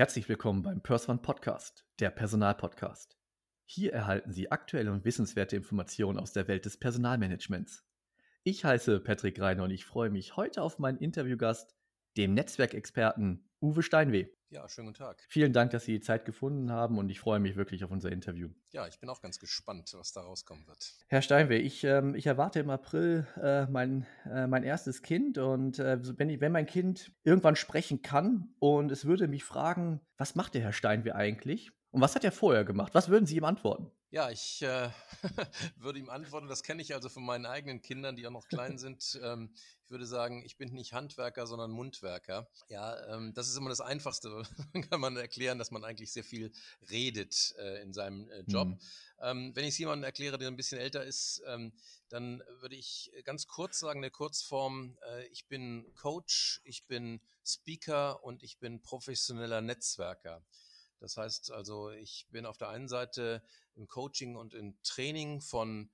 Herzlich willkommen beim PersOne Podcast, der Personalpodcast. Hier erhalten Sie aktuelle und wissenswerte Informationen aus der Welt des Personalmanagements. Ich heiße Patrick Reiner und ich freue mich heute auf meinen Interviewgast, dem Netzwerkexperten Uwe Steinweh. Ja, schönen guten Tag. Vielen Dank, dass Sie die Zeit gefunden haben und ich freue mich wirklich auf unser Interview. Ja, ich bin auch ganz gespannt, was da rauskommen wird. Herr Steinweh, ich, ähm, ich erwarte im April äh, mein, äh, mein erstes Kind und äh, wenn, ich, wenn mein Kind irgendwann sprechen kann und es würde mich fragen, was macht der Herr Steinweh eigentlich? Und was hat er vorher gemacht? Was würden Sie ihm antworten? Ja, ich äh, würde ihm antworten, das kenne ich also von meinen eigenen Kindern, die auch noch klein sind. Ähm, ich würde sagen, ich bin nicht Handwerker, sondern Mundwerker. Ja, ähm, das ist immer das Einfachste, kann man erklären, dass man eigentlich sehr viel redet äh, in seinem äh, Job. Mhm. Ähm, wenn ich es jemandem erkläre, der ein bisschen älter ist, ähm, dann würde ich ganz kurz sagen, der Kurzform, äh, ich bin Coach, ich bin Speaker und ich bin professioneller Netzwerker. Das heißt also, ich bin auf der einen Seite im Coaching und im Training von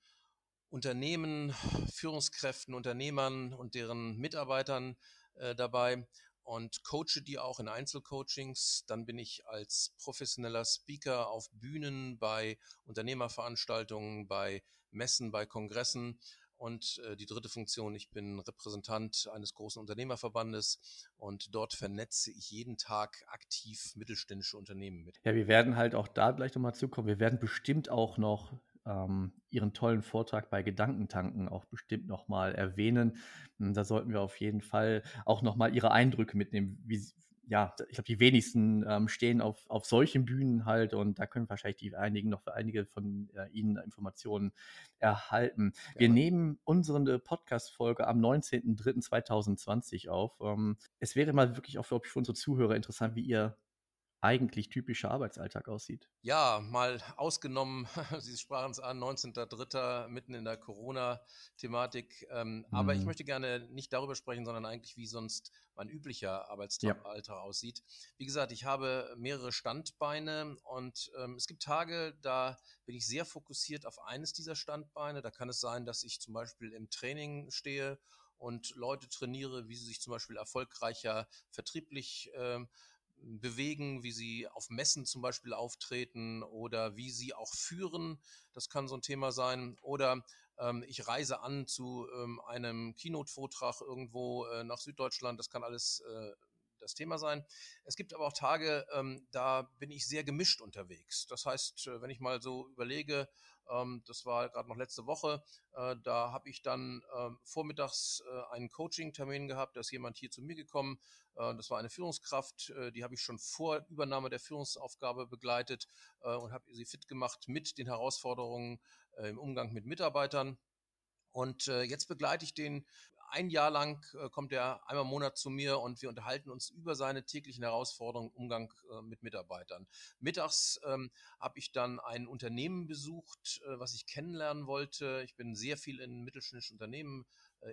Unternehmen, Führungskräften, Unternehmern und deren Mitarbeitern äh, dabei und coache die auch in Einzelcoachings. Dann bin ich als professioneller Speaker auf Bühnen, bei Unternehmerveranstaltungen, bei Messen, bei Kongressen und äh, die dritte Funktion, ich bin Repräsentant eines großen Unternehmerverbandes und dort vernetze ich jeden Tag aktiv mittelständische Unternehmen mit. Ja, wir werden halt auch da gleich nochmal zukommen. Wir werden bestimmt auch noch ähm, Ihren tollen Vortrag bei Gedankentanken auch bestimmt nochmal erwähnen. Da sollten wir auf jeden Fall auch nochmal Ihre Eindrücke mitnehmen, wie, ja, ich glaube, die wenigsten ähm, stehen auf, auf solchen Bühnen halt und da können wahrscheinlich die einigen noch für einige von äh, Ihnen Informationen erhalten. Ja. Wir nehmen unsere Podcast-Folge am 19.03.2020 auf. Ähm, es wäre mal wirklich auch für, für unsere Zuhörer interessant, wie Ihr eigentlich typischer Arbeitsalltag aussieht. Ja, mal ausgenommen, Sie sprachen es an, 19.03. mitten in der Corona-Thematik. Ähm, mhm. Aber ich mhm. möchte gerne nicht darüber sprechen, sondern eigentlich, wie sonst mein üblicher Arbeitsalltag ja. aussieht. Wie gesagt, ich habe mehrere Standbeine und ähm, es gibt Tage, da bin ich sehr fokussiert auf eines dieser Standbeine. Da kann es sein, dass ich zum Beispiel im Training stehe und Leute trainiere, wie sie sich zum Beispiel erfolgreicher vertrieblich äh, bewegen, wie sie auf Messen zum Beispiel auftreten oder wie sie auch führen. Das kann so ein Thema sein. Oder ähm, ich reise an zu ähm, einem Keynote-Vortrag irgendwo äh, nach Süddeutschland. Das kann alles äh, das Thema sein. Es gibt aber auch Tage, ähm, da bin ich sehr gemischt unterwegs. Das heißt, äh, wenn ich mal so überlege, ähm, das war gerade noch letzte Woche. Äh, da habe ich dann ähm, vormittags äh, einen Coaching-Termin gehabt. Da ist jemand hier zu mir gekommen. Äh, das war eine Führungskraft. die habe ich schon vor Übernahme der Führungsaufgabe begleitet und habe sie fit gemacht mit den Herausforderungen im Umgang mit Mitarbeitern. Und jetzt begleite ich den ein Jahr lang äh, kommt er einmal im Monat zu mir und wir unterhalten uns über seine täglichen Herausforderungen im Umgang äh, mit Mitarbeitern. Mittags ähm, habe ich dann ein Unternehmen besucht, äh, was ich kennenlernen wollte. Ich bin sehr viel in mittelständischen Unternehmen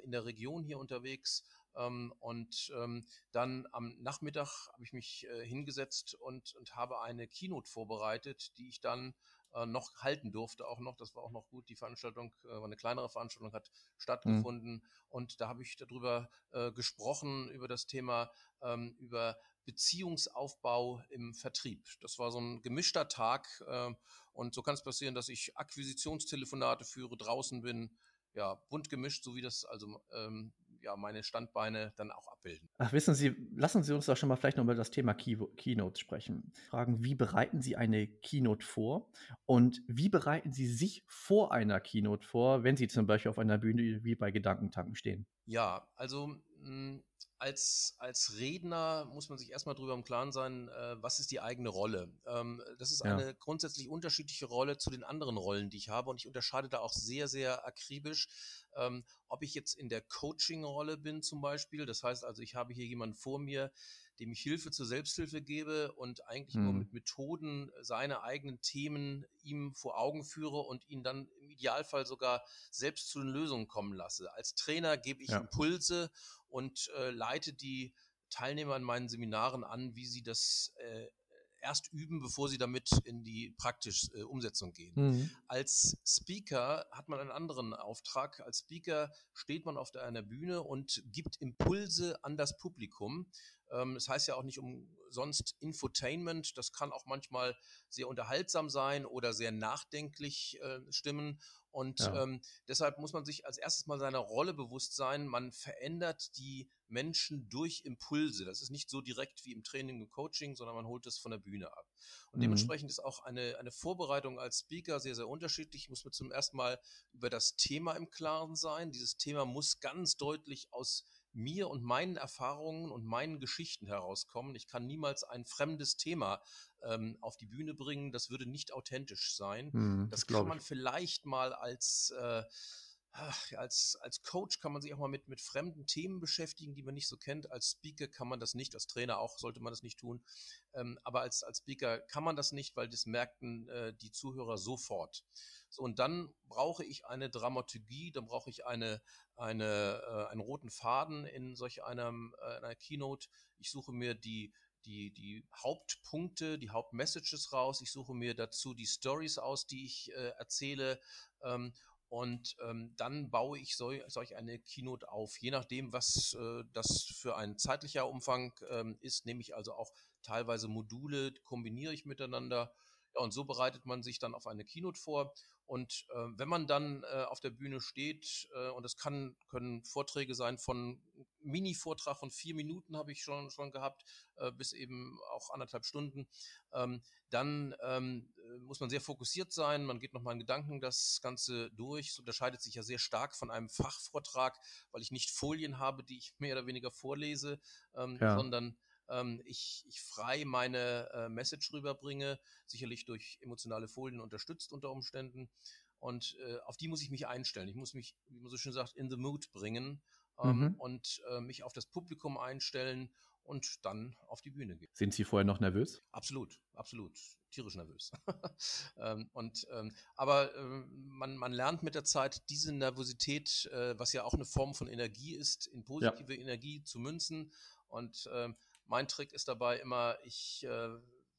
in der Region hier unterwegs. Ähm, und ähm, dann am Nachmittag habe ich mich hingesetzt und, und habe eine Keynote vorbereitet, die ich dann äh, noch halten durfte, auch noch. Das war auch noch gut. Die Veranstaltung äh, war eine kleinere Veranstaltung, hat stattgefunden. Mhm. Und da habe ich darüber äh, gesprochen, über das Thema, ähm, über Beziehungsaufbau im Vertrieb. Das war so ein gemischter Tag. Äh, und so kann es passieren, dass ich Akquisitionstelefonate führe, draußen bin, ja, bunt gemischt, so wie das also ähm, ja, meine Standbeine dann auch abbilden. Ach, wissen Sie, lassen Sie uns doch schon mal vielleicht noch über das Thema Key Keynote sprechen. Fragen, wie bereiten Sie eine Keynote vor und wie bereiten Sie sich vor einer Keynote vor, wenn Sie zum Beispiel auf einer Bühne wie bei Gedankentanken stehen? Ja, also mh, hm, als, als Redner muss man sich erstmal darüber im Klaren sein, äh, was ist die eigene Rolle. Ähm, das ist ja. eine grundsätzlich unterschiedliche Rolle zu den anderen Rollen, die ich habe und ich unterscheide da auch sehr, sehr akribisch, ähm, ob ich jetzt in der Coaching-Rolle bin zum Beispiel. Das heißt also, ich habe hier jemanden vor mir, dem ich Hilfe zur Selbsthilfe gebe und eigentlich mhm. nur mit Methoden seine eigenen Themen ihm vor Augen führe und ihn dann im Idealfall sogar selbst zu den Lösungen kommen lasse. Als Trainer gebe ich ja. Impulse und äh, leite die Teilnehmer in meinen Seminaren an, wie sie das äh, erst üben, bevor sie damit in die praktische äh, Umsetzung gehen. Mhm. Als Speaker hat man einen anderen Auftrag. Als Speaker steht man auf einer Bühne und gibt Impulse an das Publikum Ähm, das heißt ja auch nicht umsonst Infotainment. Das kann auch manchmal sehr unterhaltsam sein oder sehr nachdenklich äh, stimmen. Und ja. ähm, deshalb muss man sich als erstes mal seiner Rolle bewusst sein. Man verändert die Menschen durch Impulse. Das ist nicht so direkt wie im Training und Coaching, sondern man holt es von der Bühne ab. Und mhm. dementsprechend ist auch eine, eine Vorbereitung als Speaker sehr, sehr unterschiedlich. Ich muss mir zum ersten Mal über das Thema im Klaren sein. Dieses Thema muss ganz deutlich aus mir und meinen Erfahrungen und meinen Geschichten herauskommen. Ich kann niemals ein fremdes Thema ähm, auf die Bühne bringen. Das würde nicht authentisch sein. Das, das kann man vielleicht mal als äh, als, als Coach kann man sich auch mal mit, mit fremden Themen beschäftigen, die man nicht so kennt. Als Speaker kann man das nicht, als Trainer auch sollte man das nicht tun. Ähm, aber als, als Speaker kann man das nicht, weil das merkten äh, die Zuhörer sofort. So, und dann brauche ich eine Dramaturgie, dann brauche ich eine, eine, äh, einen roten Faden in solch einem, äh, einer Keynote. Ich suche mir die, die, die Hauptpunkte, die Hauptmessages raus. Ich suche mir dazu die Stories aus, die ich äh, erzähle. Ähm, und ähm, dann baue ich so, solch eine Keynote auf. Je nachdem, was äh, das für ein zeitlicher Umfang ähm, ist, nehme ich also auch teilweise Module, kombiniere ich miteinander. Ja, und so bereitet man sich dann auf eine Keynote vor. Und äh, wenn man dann äh, auf der Bühne steht, äh, und es kann, können Vorträge sein von Mini-Vortrag von vier Minuten habe ich schon, schon gehabt, äh, bis eben auch anderthalb Stunden, ähm, dann ähm, muss man sehr fokussiert sein. Man geht nochmal in Gedanken das Ganze durch. Es unterscheidet sich ja sehr stark von einem Fachvortrag, weil ich nicht Folien habe, die ich mehr oder weniger vorlese, ähm, ja. sondern ähm, ich, ich frei meine äh, Message rüberbringe, sicherlich durch emotionale Folien unterstützt unter Umständen. Und äh, auf die muss ich mich einstellen. Ich muss mich, wie man so schön sagt, in the mood bringen ähm, mhm. und äh, mich auf das Publikum einstellen und dann auf die Bühne gehen. Sind Sie vorher noch nervös? Absolut, absolut. Tierisch nervös. ähm, und, ähm, aber äh, man, man lernt mit der Zeit, diese Nervosität, äh, was ja auch eine Form von Energie ist, in positive ja. Energie zu münzen. Und ähm, mein Trick ist dabei immer, ich äh,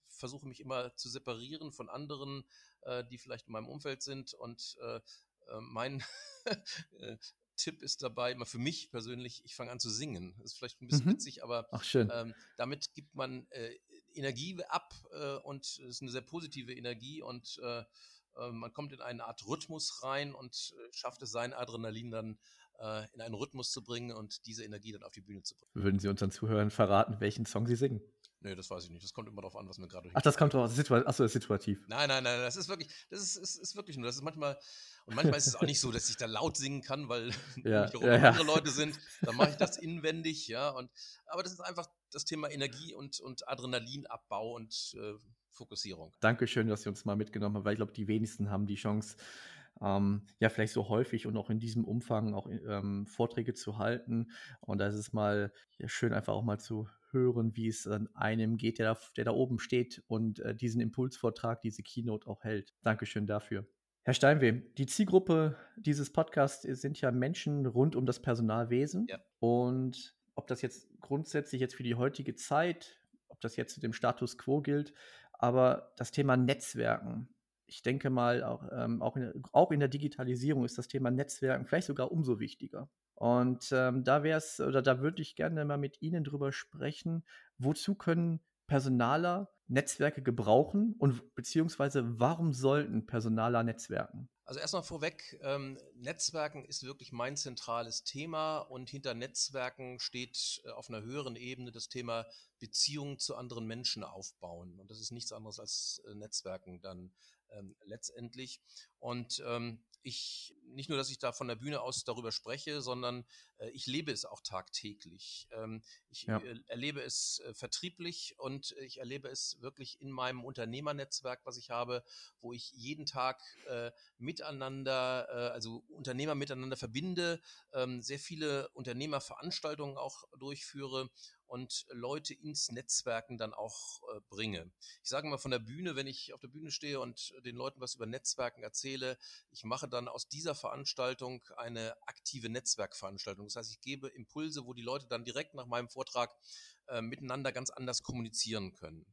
versuche mich immer zu separieren von anderen, äh, die vielleicht in meinem Umfeld sind. Und äh, äh mein äh, Tipp ist dabei immer für mich persönlich, ich fange an zu singen. Das ist vielleicht ein bisschen mhm. witzig, aber ähm, damit gibt man äh, Energie ab und es ist eine sehr positive Energie und man kommt in eine Art Rhythmus rein und schafft es, sein Adrenalin dann äh, in einen Rhythmus zu bringen und diese Energie dann auf die Bühne zu bringen. Würden Sie unseren Zuhörern verraten, welchen Song Sie singen? Nee, das weiß ich nicht. Das kommt immer darauf an, was mir gerade. Ach, das kommt drauf. Situa Achso, das ist situativ. Nein, nein, nein. Das ist wirklich, das ist, ist, ist wirklich nur. Das ist manchmal, und manchmal ist es auch nicht so, dass ich da laut singen kann, weil ja, ja, ja. andere Leute sind. Dann mache ich das inwendig, ja. Und, aber das ist einfach das Thema Energie und, und Adrenalinabbau und äh, Fokussierung. Dankeschön, dass Sie uns mal mitgenommen haben, weil ich glaube, die wenigsten haben die Chance, ähm, ja, vielleicht so häufig und auch in diesem Umfang auch ähm, Vorträge zu halten. Und da ist es mal ja, schön, einfach auch mal zu hören, wie es an einem geht, der da, der da oben steht und äh, diesen Impulsvortrag, diese Keynote auch hält. Dankeschön dafür. Herr Steinweh, die Zielgruppe dieses Podcasts sind ja Menschen rund um das Personalwesen. Ja. Und ob das jetzt grundsätzlich jetzt für die heutige Zeit, ob das jetzt dem Status quo gilt, aber das Thema Netzwerken, ich denke mal, auch, ähm, auch, in, auch in der Digitalisierung ist das Thema Netzwerken vielleicht sogar umso wichtiger. Und ähm, da wäre es, oder da würde ich gerne mal mit Ihnen drüber sprechen, wozu können Personaler Netzwerke gebrauchen und beziehungsweise warum sollten Personaler Netzwerken? Also erstmal vorweg, ähm, Netzwerken ist wirklich mein zentrales Thema und hinter Netzwerken steht äh, auf einer höheren Ebene das Thema Beziehungen zu anderen Menschen aufbauen. Und das ist nichts anderes als äh, Netzwerken dann ähm, letztendlich. Und ähm, ich, nicht nur, dass ich da von der Bühne aus darüber spreche, sondern äh, ich lebe es auch tagtäglich. Ähm, ich ja. äh, erlebe es äh, vertrieblich und ich erlebe es wirklich in meinem Unternehmernetzwerk, was ich habe, wo ich jeden Tag äh, miteinander, äh, also Unternehmer miteinander verbinde, ähm, sehr viele Unternehmerveranstaltungen auch durchführe und Leute ins Netzwerken dann auch äh, bringe. Ich sage mal von der Bühne, wenn ich auf der Bühne stehe und den Leuten was über Netzwerken erzähle, ich mache dann aus dieser Veranstaltung eine aktive Netzwerkveranstaltung. Das heißt, ich gebe Impulse, wo die Leute dann direkt nach meinem Vortrag äh, miteinander ganz anders kommunizieren können.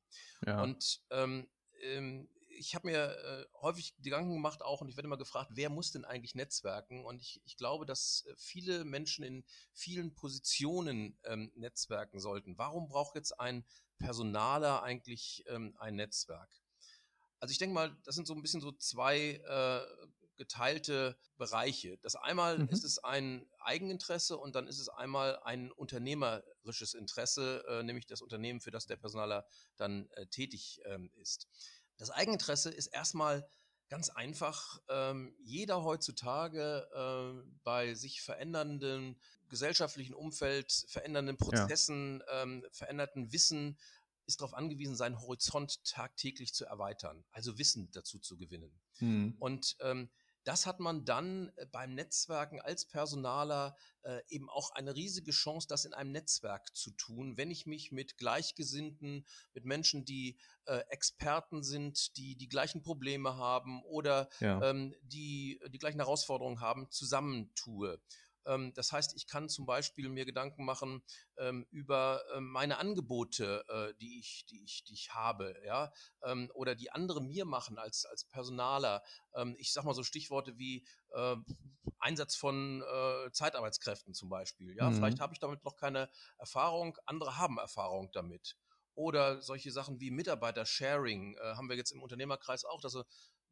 Ja. Und ähm, ähm, ich habe mir äh, häufig Gedanken gemacht auch und ich werde immer gefragt, wer muss denn eigentlich netzwerken? Und ich, ich glaube, dass äh, viele Menschen in vielen Positionen ähm, netzwerken sollten. Warum braucht jetzt ein Personaler eigentlich ähm, ein Netzwerk? Also ich denke mal, das sind so ein bisschen so zwei äh, geteilte Bereiche. Das einmal mhm. ist es ein Eigeninteresse und dann ist es einmal ein unternehmerisches Interesse, äh, nämlich das Unternehmen, für das der Personaler dann äh, tätig ähm, ist. Das Eigeninteresse ist erstmal ganz einfach. Ähm, jeder heutzutage äh, bei sich verändernden gesellschaftlichen Umfeld, verändernden Prozessen, ja. ähm, veränderten Wissen ist darauf angewiesen, seinen Horizont tagtäglich zu erweitern, also Wissen dazu zu gewinnen. Mhm. Und ähm, das hat man dann äh, beim Netzwerken als Personaler äh, eben auch eine riesige Chance, das in einem Netzwerk zu tun, wenn ich mich mit Gleichgesinnten, mit Menschen, die äh, Experten sind, die die gleichen Probleme haben oder ja. ähm, die die gleichen Herausforderungen haben, zusammentue. Ähm, das heißt, ich kann zum Beispiel mir Gedanken machen ähm, über ähm, meine Angebote, äh, die, ich, die, ich, die ich habe, ja, oder die andere mir machen als, als Personaler. ich sage mal so Stichworte wie äh, Einsatz von äh, Zeitarbeitskräften zum Beispiel. Ja, mhm. vielleicht habe ich damit noch keine Erfahrung, andere haben Erfahrung damit. Oder solche Sachen wie Mitarbeiter-Sharing äh, haben wir jetzt im Unternehmerkreis auch, dass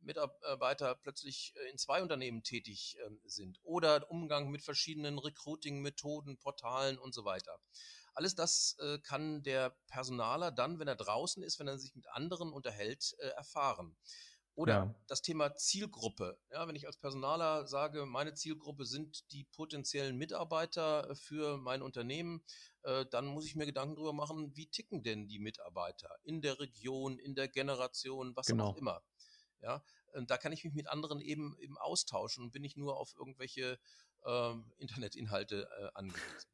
Mitarbeiter plötzlich äh, in zwei Unternehmen tätig ähm, sind oder Umgang mit verschiedenen Recruiting-Methoden, Portalen und so weiter. Alles das äh, kann der Personaler dann, wenn er draußen ist, wenn er sich mit anderen unterhält, äh, erfahren. Oder ja. das Thema Zielgruppe. Ja, wenn ich als Personaler sage, meine Zielgruppe sind die potenziellen Mitarbeiter für mein Unternehmen, dann muss ich mir Gedanken darüber machen, wie ticken denn die Mitarbeiter in der Region, in der Generation, was genau. auch immer. Ja, da kann ich mich mit anderen eben, eben austauschen und bin nicht nur auf irgendwelche ähm, Internetinhalte äh, angewiesen.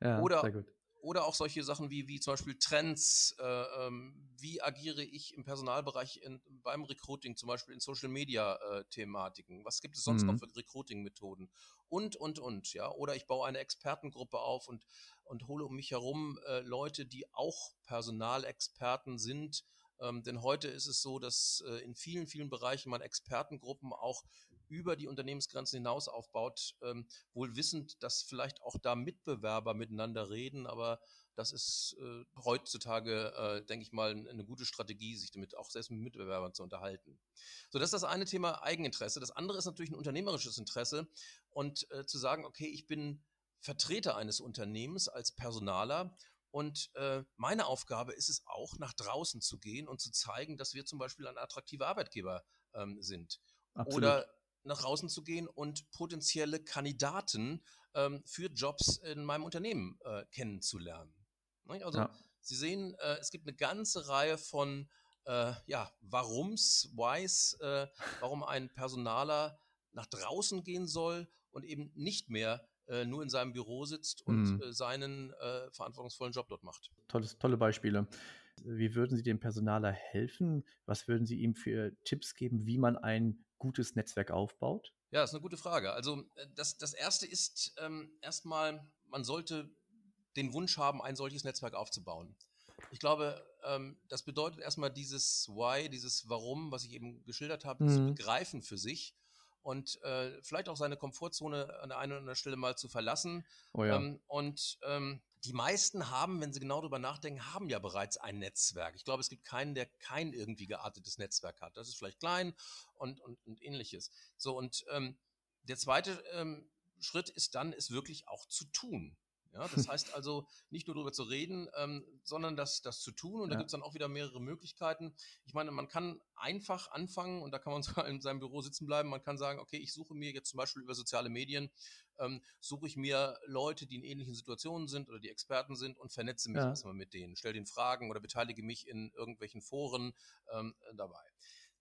Ja, oder, oder auch solche Sachen wie, wie zum Beispiel Trends. Äh, ähm, wie agiere ich im Personalbereich in, beim Recruiting, zum Beispiel in Social Media äh, Thematiken? Was gibt es sonst mhm. noch für Recruiting-Methoden? Und, und, und, ja. Oder ich baue eine Expertengruppe auf und, und hole um mich herum äh, Leute, die auch Personalexperten sind ähm, denn heute ist es so, dass äh, in vielen, vielen Bereichen man Expertengruppen auch über die Unternehmensgrenzen hinaus aufbaut, ähm, wohl wissend, dass vielleicht auch da Mitbewerber miteinander reden, aber das ist äh, heutzutage, äh, denke ich mal, eine gute Strategie, sich damit auch selbst mit Mitbewerbern zu unterhalten. So, das ist das eine Thema Eigeninteresse. Das andere ist natürlich ein unternehmerisches Interesse und äh, zu sagen, okay, ich bin Vertreter eines Unternehmens als Personaler und äh, meine Aufgabe ist es auch, nach draußen zu gehen und zu zeigen, dass wir zum Beispiel ein attraktiver Arbeitgeber ähm, sind. Absolut. Oder nach draußen zu gehen und potenzielle Kandidaten ähm, für Jobs in meinem Unternehmen äh, kennenzulernen. Ne? Also ja. Sie sehen, äh, es gibt eine ganze Reihe von äh, ja, Warums, Whys, äh, warum ein Personaler nach draußen gehen soll und eben nicht mehr äh, nur in seinem Büro sitzt und mhm. äh, seinen äh, verantwortungsvollen Job dort macht. Tolles, tolle Beispiele. Wie würden Sie dem Personaler helfen? Was würden Sie ihm für Tipps geben, wie man ein gutes Netzwerk aufbaut? Ja, das ist eine gute Frage. Also äh, das, das Erste ist ähm, erstmal, man sollte den Wunsch haben, ein solches Netzwerk aufzubauen. Ich glaube, ähm, das bedeutet erstmal dieses Why, dieses Warum, was ich eben geschildert habe, mhm. zu begreifen für sich und äh, vielleicht auch seine Komfortzone an der einen oder anderen Stelle mal zu verlassen. Oh ja. ähm, und ähm, die meisten haben, wenn sie genau darüber nachdenken, haben ja bereits ein Netzwerk. Ich glaube, es gibt keinen, der kein irgendwie geartetes Netzwerk hat. Das ist vielleicht klein und, und, und ähnliches. So, und ähm, der zweite ähm, Schritt ist dann, es wirklich auch zu tun. Ja, das heißt also nicht nur darüber zu reden, ähm, sondern das, das zu tun. Und da ja. gibt es dann auch wieder mehrere Möglichkeiten. Ich meine, man kann einfach anfangen und da kann man sogar in seinem Büro sitzen bleiben. Man kann sagen, okay, ich suche mir jetzt zum Beispiel über soziale Medien, ähm, suche ich mir Leute, die in ähnlichen Situationen sind oder die Experten sind und vernetze mich ja. erstmal mit denen, stelle den Fragen oder beteilige mich in irgendwelchen Foren ähm, dabei.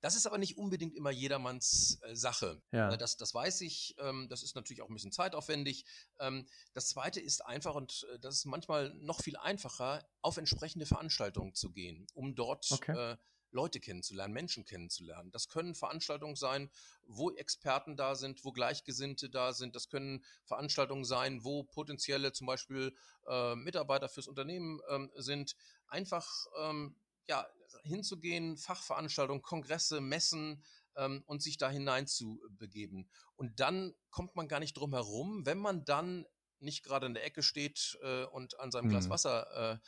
Das ist aber nicht unbedingt immer jedermanns äh, Sache. Ja. Äh, das, das weiß ich. Ähm, das ist natürlich auch ein bisschen zeitaufwendig. Ähm, das zweite ist einfach, und äh, das ist manchmal noch viel einfacher, auf entsprechende Veranstaltungen zu gehen, um dort okay. äh, Leute kennenzulernen, Menschen kennenzulernen. Das können Veranstaltungen sein, wo Experten da sind, wo Gleichgesinnte da sind. Das können Veranstaltungen sein, wo potenzielle zum Beispiel äh, Mitarbeiter fürs Unternehmen ähm, sind. Einfach ähm, ja, hinzugehen, Fachveranstaltungen, Kongresse, Messen ähm, und sich da hinein zu begeben. Und dann kommt man gar nicht drum herum, wenn man dann nicht gerade in der Ecke steht äh, und an seinem Glas mhm. Wasser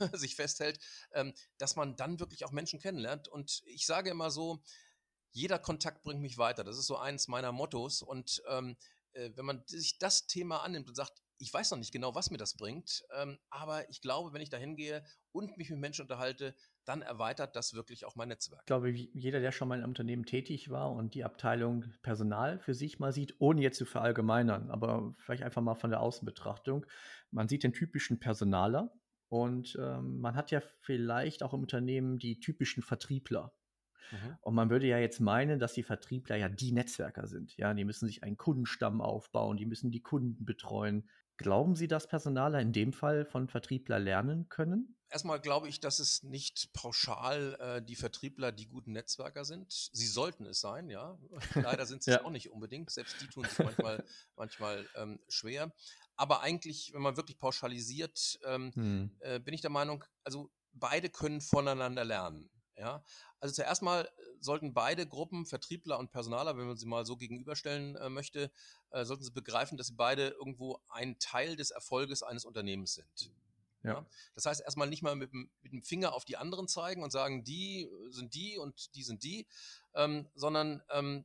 äh, sich festhält, ähm, dass man dann wirklich auch Menschen kennenlernt. Und ich sage immer so, jeder Kontakt bringt mich weiter. Das ist so eins meiner Mottos. Und ähm, äh, wenn man sich das Thema annimmt und sagt, ich weiß noch nicht genau, was mir das bringt, ähm, aber ich glaube, wenn ich da hingehe und mich mit Menschen unterhalte, dann erweitert das wirklich auch mein Netzwerk. Ich glaube, jeder, der schon mal in einem Unternehmen tätig war und die Abteilung Personal für sich mal sieht, ohne jetzt zu verallgemeinern, aber vielleicht einfach mal von der Außenbetrachtung, man sieht den typischen Personaler und ähm, man hat ja vielleicht auch im Unternehmen die typischen Vertriebler. Mhm. Und man würde ja jetzt meinen, dass die Vertriebler ja die Netzwerker sind. Ja, die müssen sich einen Kundenstamm aufbauen, die müssen die Kunden betreuen. Glauben Sie, dass Personaler in dem Fall von Vertriebler lernen können? Erstmal glaube ich, dass es nicht pauschal äh, die Vertriebler die guten Netzwerker sind. Sie sollten es sein, ja. Leider sind sie ja. es auch nicht unbedingt. Selbst die tun sich manchmal, manchmal ähm, schwer. Aber eigentlich, wenn man wirklich pauschalisiert, ähm, hm. äh, bin ich der Meinung, also beide können voneinander lernen. Ja, also zuerst mal sollten beide Gruppen, Vertriebler und Personaler, wenn man sie mal so gegenüberstellen äh, möchte, äh, sollten sie begreifen, dass sie beide irgendwo ein Teil des Erfolges eines Unternehmens sind. Ja. Das heißt, erstmal nicht mal mit, mit, dem Finger auf die anderen zeigen und sagen, die sind die und die sind die, ähm, sondern ähm,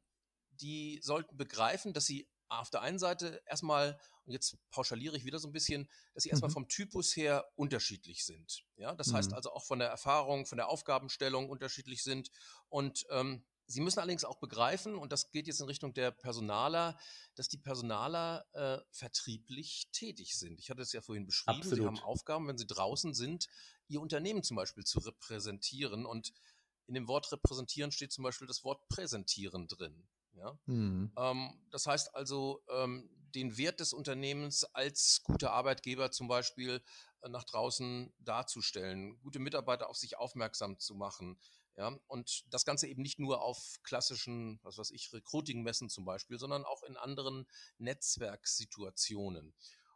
die sollten begreifen, dass sie auf der einen Seite erstmal, und jetzt pauschaliere ich wieder so ein bisschen, dass sie erstmal mhm. vom Typus her unterschiedlich sind. Ja, das mhm. heißt also auch von der Erfahrung, von der Aufgabenstellung unterschiedlich sind. Und ähm, sie müssen allerdings auch begreifen, und das geht jetzt in Richtung der Personaler, dass die Personaler äh, vertrieblich tätig sind. Ich hatte es ja vorhin beschrieben. Absolut. Sie haben Aufgaben, wenn sie draußen sind, ihr Unternehmen zum Beispiel zu repräsentieren. Und in dem Wort repräsentieren steht zum Beispiel das Wort präsentieren drin. Ja? Mhm. Ähm, das heißt also, ähm, den Wert des Unternehmens als guter Arbeitgeber zum Beispiel äh, nach draußen darzustellen, gute Mitarbeiter auf sich aufmerksam zu machen. Ja, und das Ganze eben nicht nur auf klassischen, was weiß ich, Recruiting-Messen zum Beispiel, sondern auch in anderen Netzwerksituationen.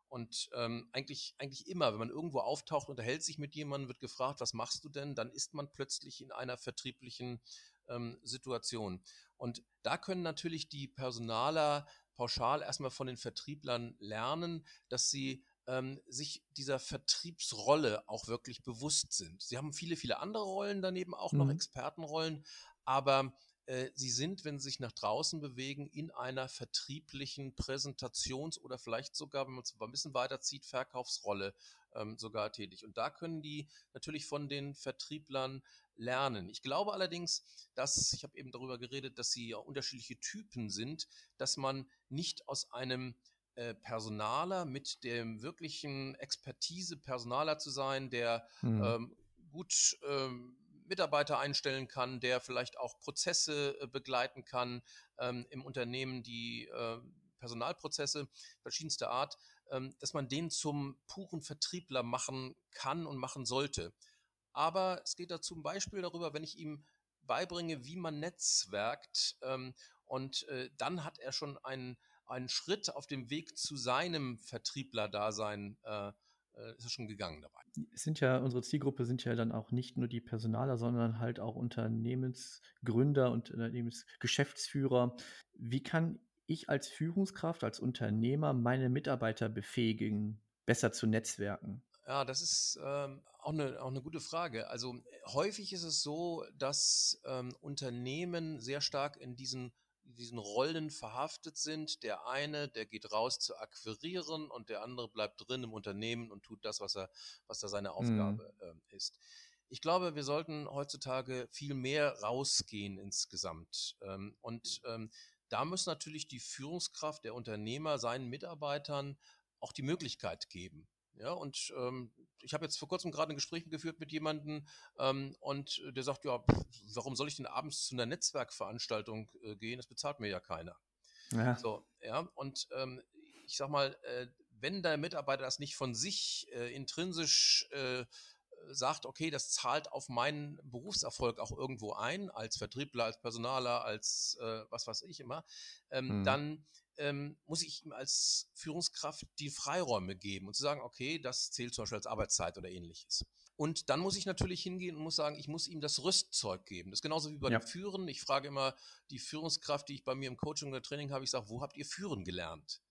Und ähm, eigentlich, eigentlich immer, wenn man irgendwo auftaucht, unterhält sich mit jemandem, wird gefragt, was machst du denn, dann ist man plötzlich in einer vertrieblichen ähm, Situation. Und da können natürlich die Personaler pauschal erstmal von den Vertrieblern lernen, dass sie ähm, sich dieser Vertriebsrolle auch wirklich bewusst sind. Sie haben viele, viele andere Rollen daneben, auch noch mhm. Expertenrollen, aber äh, sie sind, wenn sie sich nach draußen bewegen, in einer vertrieblichen Präsentations- oder vielleicht sogar, wenn man es ein bisschen weiterzieht, Verkaufsrolle ähm, sogar tätig. Und da können die natürlich von den Vertrieblern lernen. Ich glaube allerdings, dass, ich habe eben darüber geredet, dass sie ja unterschiedliche Typen sind, dass man nicht aus einem äh, Personaler mit dem wirklichen Expertise Personaler zu sein, der mhm. ähm, gut ähm, Mitarbeiter einstellen kann, der vielleicht auch Prozesse äh, begleiten kann ähm, im Unternehmen, die äh, Personalprozesse verschiedenster Art, ähm, dass man den zum puren Vertriebler machen kann und machen sollte. Aber es geht da zum Beispiel darüber, wenn ich ihm beibringe, wie man netzwerkt ähm, und äh, dann hat er schon einen, einen Schritt auf dem Weg zu seinem Vertriebler-Dasein äh, äh, ist er schon gegangen dabei. Es sind ja, unsere Zielgruppe sind ja dann auch nicht nur die Personaler, sondern halt auch Unternehmensgründer und Unternehmensgeschäftsführer. Wie kann ich als Führungskraft, als Unternehmer meine Mitarbeiter befähigen, besser zu netzwerken? Ja, das ist ähm, auch, eine, auch eine gute Frage. Also häufig ist es so, dass ähm, Unternehmen sehr stark in diesen diesen Rollen verhaftet sind. Der eine, der geht raus zu akquirieren und der andere bleibt drin im Unternehmen und tut das, was er, was da seine Aufgabe mhm. äh, ist. Ich glaube, wir sollten heutzutage viel mehr rausgehen insgesamt. Ähm, und ähm, da muss natürlich die Führungskraft der Unternehmer seinen Mitarbeitern auch die Möglichkeit geben. Ja, und ähm, ich habe jetzt vor kurzem gerade ein Gespräch geführt mit jemandem ähm, und der sagt, ja, pff, warum soll ich denn abends zu einer Netzwerkveranstaltung äh, gehen? Das bezahlt mir ja keiner. Ja. So, ja, und ähm, ich sag mal, äh, wenn der Mitarbeiter das nicht von sich äh, intrinsisch äh, sagt, okay, das zahlt auf meinen Berufserfolg auch irgendwo ein, als Vertriebler, als Personaler, als äh, was weiß ich immer, ähm, mhm. dann ähm, muss ich ihm als Führungskraft die Freiräume geben und zu sagen, okay, das zählt zum Beispiel als Arbeitszeit oder ähnliches. und dann muss ich natürlich hingehen und muss sagen, ich muss ihm das Rüstzeug geben. Das ist genauso wie bei ja. dem Führen. Ich frage immer die Führungskraft, die ich bei mir im Coaching oder Training habe, ich sage, wo habt ihr Führen gelernt?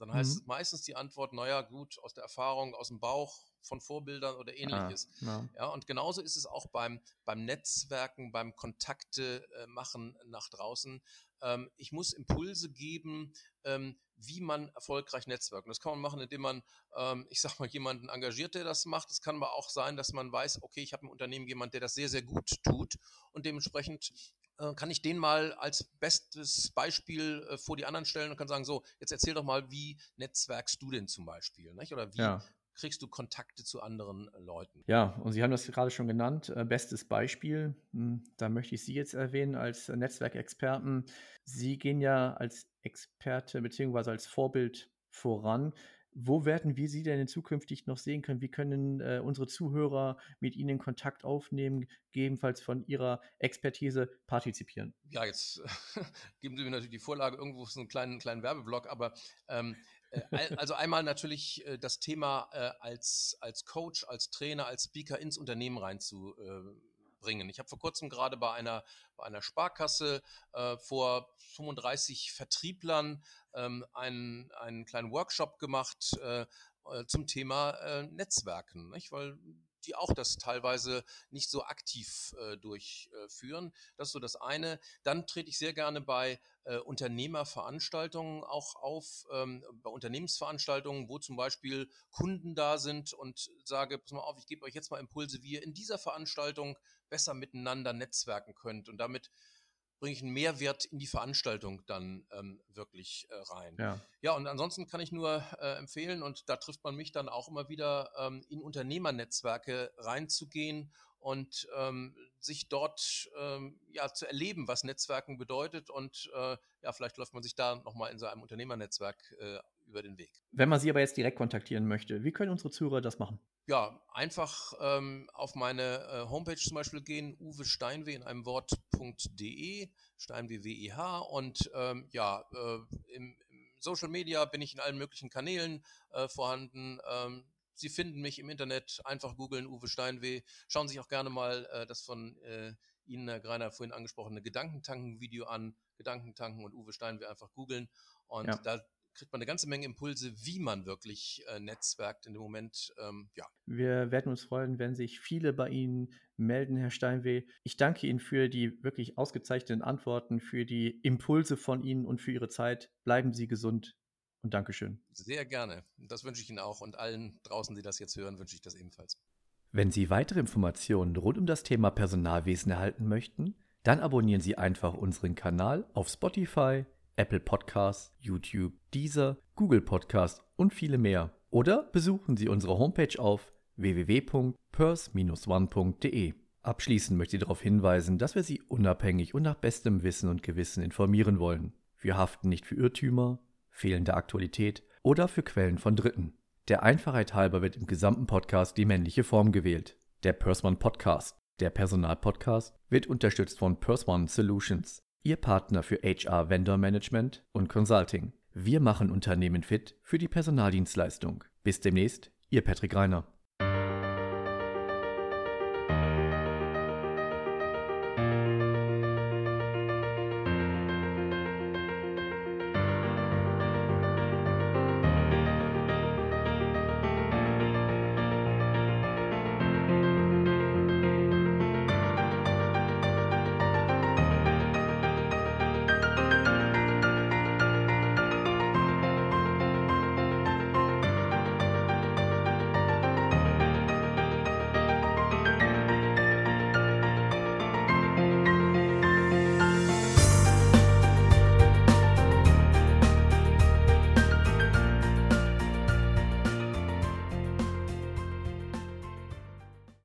Dann heißt mhm. meistens die Antwort, naja, gut, aus der Erfahrung, aus dem Bauch, von Vorbildern oder ah, ähnliches. Ah, ja. ja. und genauso ist es auch beim, beim Netzwerken, beim Kontakte äh, machen nach draußen. Ähm, ich muss Impulse geben, ähm, wie man erfolgreich netzwerkt. das kann man machen, indem man, ähm, ich sag mal, jemanden engagiert, der das macht. Es kann aber auch sein, dass man weiß, okay, ich habe im Unternehmen jemanden, der das sehr, sehr gut tut und dementsprechend äh, kann ich den mal als bestes Beispiel äh, vor die anderen stellen und kann sagen, so, jetzt erzähl doch mal, wie netzwerkst du denn zum Beispiel? Nicht? Oder wie ja kriegst du Kontakte zu anderen äh, Leuten. Ja, und Sie haben das gerade schon genannt. Äh, bestes Beispiel, hm, da möchte ich Sie jetzt erwähnen als Netzwerkexperten. Sie gehen ja als Experte bzw. als Vorbild voran. Wo werden wir Sie denn zukünftig noch sehen können? Wie können äh, unsere Zuhörer mit Ihnen Kontakt aufnehmen, gegebenenfalls von Ihrer Expertise partizipieren? Ja, jetzt geben Sie mir natürlich die Vorlage, irgendwo so einen kleinen, kleinen Werbeblock, aber ähm, äh, also einmal natürlich äh, das Thema äh, als, als Coach, als Trainer, als Speaker ins Unternehmen reinzubringen. Ich habe vor kurzem gerade bei einer, bei einer Sparkasse vor 35 Vertrieblern ähm, einen, einen kleinen Workshop gemacht zum Thema Netzwerken, nicht? weil die auch das teilweise nicht so aktiv äh, durchführen. Das ist so das eine. Dann trete ich sehr gerne bei äh, Unternehmerveranstaltungen auch auf, ähm, bei Unternehmensveranstaltungen, wo zum Beispiel Kunden da sind und sage, pass mal auf, ich gebe euch jetzt mal Impulse, wie ihr in dieser Veranstaltung besser miteinander netzwerken könnt und damit bringe ich einen Mehrwert in die Veranstaltung dann ähm, wirklich äh, rein. Ja. ja, und ansonsten kann ich nur äh, empfehlen, und da trifft man mich dann auch immer wieder, ähm, in Unternehmernetzwerke reinzugehen und ähm, sich dort ähm, ja zu erleben, was Netzwerken bedeutet und äh, ja, vielleicht läuft man sich da nochmal in so einem Unternehmernetzwerk äh, über den Weg. Wenn man Sie aber jetzt direkt kontaktieren möchte, wie können unsere Zuhörer das machen? Ja, einfach ähm, auf meine äh, Homepage zum Beispiel gehen, Uwe Steinweh in einem Wort.de, Steinweh W-E-H und ähm, ja, äh, im, im, Social Media bin ich in allen möglichen Kanälen äh, vorhanden. Ähm, Sie finden mich im Internet, einfach googeln Uwe Steinweh. Schauen Sie sich auch gerne mal äh, das von äh, Ihnen, Herr Greiner, vorhin angesprochene Gedankentanken-Video an. Gedankentanken und Uwe Steinweh einfach googeln. Und ja. da kriegt man eine ganze Menge Impulse, wie man wirklich äh, netzwerkt in dem Moment. Ähm, ja. Wir werden uns freuen, wenn sich viele bei Ihnen melden, Herr Steinweh. Ich danke Ihnen für die wirklich ausgezeichneten Antworten, für die Impulse von Ihnen und für Ihre Zeit. Bleiben Sie gesund und Dankeschön. Sehr gerne. Das wünsche ich Ihnen auch und allen draußen, die das jetzt hören, wünsche ich das ebenfalls. Wenn Sie weitere Informationen rund um das Thema Personalwesen erhalten möchten, dann abonnieren Sie einfach unseren Kanal auf Spotify, Apple Podcasts, YouTube, Deezer, Google Podcasts und viele mehr. Oder besuchen Sie unsere Homepage auf www.pers-one.de. Abschließend möchte ich darauf hinweisen, dass wir Sie unabhängig und nach bestem Wissen und Gewissen informieren wollen. Wir haften nicht für Irrtümer, fehlende Aktualität oder für Quellen von Dritten. Der Einfachheit halber wird im gesamten Podcast die männliche Form gewählt. Der Persman Podcast, der Personalpodcast, wird unterstützt von Persman Solutions, Ihr Partner für HR Vendor Management und Consulting. Wir machen Unternehmen fit für die Personaldienstleistung. Bis demnächst, Ihr Patrick Reiner.